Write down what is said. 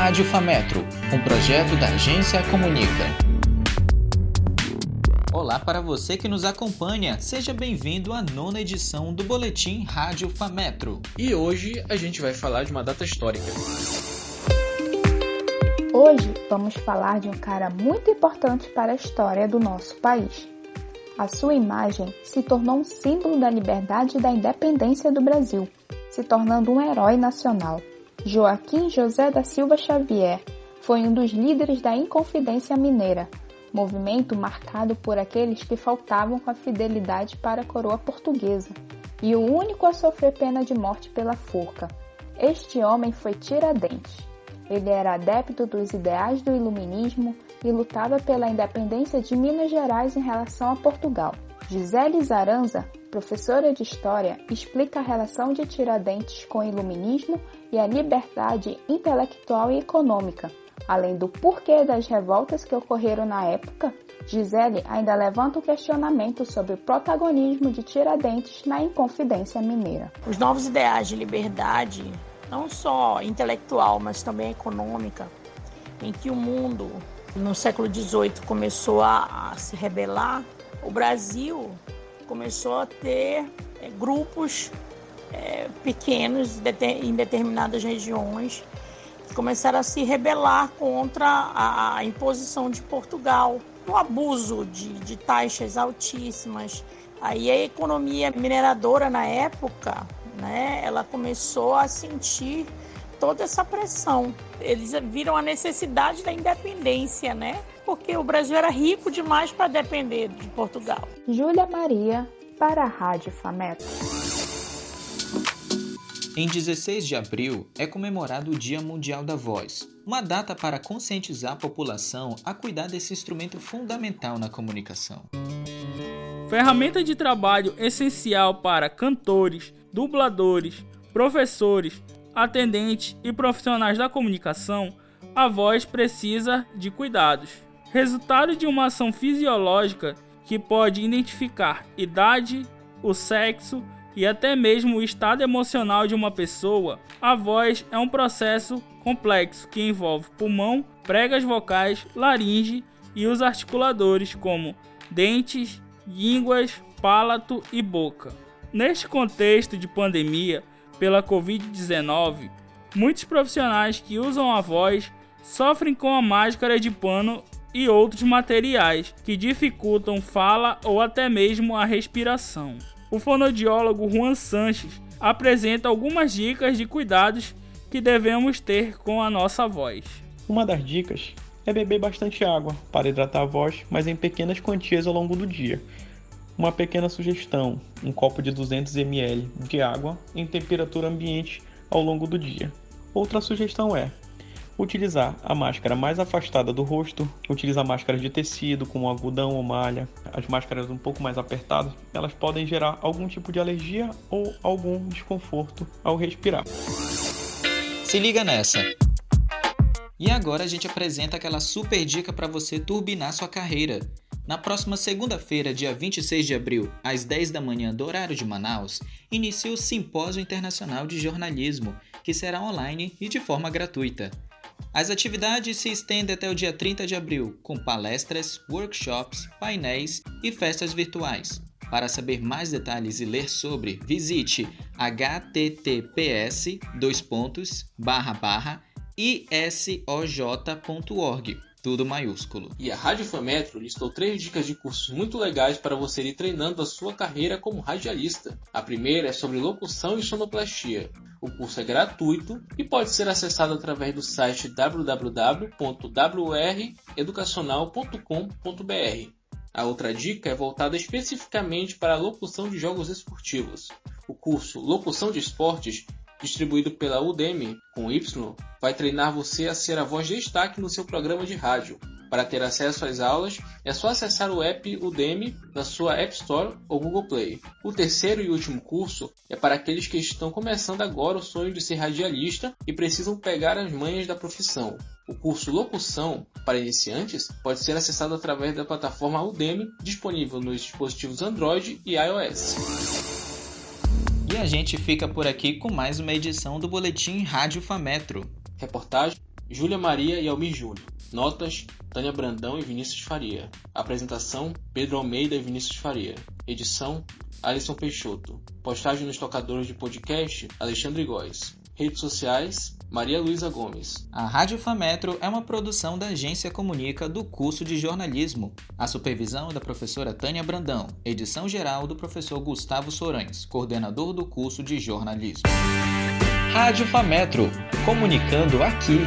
Rádio Fametro, um projeto da Agência Comunica. Olá para você que nos acompanha, seja bem-vindo à nona edição do Boletim Rádio Fametro. E hoje a gente vai falar de uma data histórica. Hoje vamos falar de um cara muito importante para a história do nosso país. A sua imagem se tornou um símbolo da liberdade e da independência do Brasil, se tornando um herói nacional. Joaquim José da Silva Xavier foi um dos líderes da Inconfidência Mineira, movimento marcado por aqueles que faltavam com a fidelidade para a coroa portuguesa, e o único a sofrer pena de morte pela forca. Este homem foi Tiradentes. Ele era adepto dos ideais do iluminismo e lutava pela independência de Minas Gerais em relação a Portugal. Gisele Zaranza, professora de História, explica a relação de Tiradentes com o iluminismo e a liberdade intelectual e econômica, além do porquê das revoltas que ocorreram na época. Gisele ainda levanta o questionamento sobre o protagonismo de Tiradentes na Inconfidência Mineira. Os novos ideais de liberdade, não só intelectual, mas também econômica, em que o mundo no século XVIII começou a, se rebelar o Brasil começou a ter é, grupos é, pequenos em determinadas regiões que começaram a se rebelar contra a, a imposição de Portugal, o abuso de, de taxas altíssimas. Aí a economia mineradora na época, né, ela começou a sentir toda essa pressão. Eles viram a necessidade da independência, né? Porque o Brasil era rico demais para depender de Portugal. Júlia Maria, para a Rádio Fametro. Em 16 de abril é comemorado o Dia Mundial da Voz, uma data para conscientizar a população a cuidar desse instrumento fundamental na comunicação. Ferramenta de trabalho essencial para cantores, dubladores, professores, atendentes e profissionais da comunicação, a voz precisa de cuidados. Resultado de uma ação fisiológica que pode identificar idade, o sexo e até mesmo o estado emocional de uma pessoa, a voz é um processo complexo que envolve pulmão, pregas vocais, laringe e os articuladores como dentes, línguas, palato e boca. Neste contexto de pandemia, pela Covid-19, muitos profissionais que usam a voz sofrem com a máscara de pano e outros materiais que dificultam fala ou até mesmo a respiração. O fonodiólogo Juan Sanches apresenta algumas dicas de cuidados que devemos ter com a nossa voz. Uma das dicas é beber bastante água para hidratar a voz, mas em pequenas quantias ao longo do dia, uma pequena sugestão: um copo de 200 ml de água em temperatura ambiente ao longo do dia. Outra sugestão é utilizar a máscara mais afastada do rosto, utilizar máscaras de tecido como algodão ou malha. As máscaras um pouco mais apertadas, elas podem gerar algum tipo de alergia ou algum desconforto ao respirar. Se liga nessa. E agora a gente apresenta aquela super dica para você turbinar sua carreira. Na próxima segunda-feira, dia 26 de abril, às 10 da manhã do horário de Manaus, inicia o Simpósio Internacional de Jornalismo, que será online e de forma gratuita. As atividades se estendem até o dia 30 de abril, com palestras, workshops, painéis e festas virtuais. Para saber mais detalhes e ler sobre, visite https isoj.org tudo maiúsculo. E a Rádio Fametro listou três dicas de cursos muito legais para você ir treinando a sua carreira como radialista. A primeira é sobre locução e sonoplastia. O curso é gratuito e pode ser acessado através do site www.wreducacional.com.br. A outra dica é voltada especificamente para a locução de jogos esportivos. O curso Locução de Esportes distribuído pela Udemy com Y, vai treinar você a ser a voz de destaque no seu programa de rádio. Para ter acesso às aulas, é só acessar o app Udemy na sua App Store ou Google Play. O terceiro e último curso é para aqueles que estão começando agora o sonho de ser radialista e precisam pegar as manhas da profissão. O curso Locução para iniciantes pode ser acessado através da plataforma Udemy, disponível nos dispositivos Android e iOS. E a gente fica por aqui com mais uma edição do Boletim Rádio Fametro. Reportagem Júlia Maria e Almir Júnior. Notas: Tânia Brandão e Vinícius Faria. Apresentação: Pedro Almeida e Vinícius Faria. Edição: Alisson Peixoto. Postagem nos tocadores de podcast: Alexandre Góes. Redes sociais: Maria Luísa Gomes. A Rádio Fametro é uma produção da Agência Comunica do curso de jornalismo. A supervisão é da professora Tânia Brandão, edição geral do professor Gustavo Sorães, coordenador do curso de jornalismo. Rádio Fametro, comunicando aqui.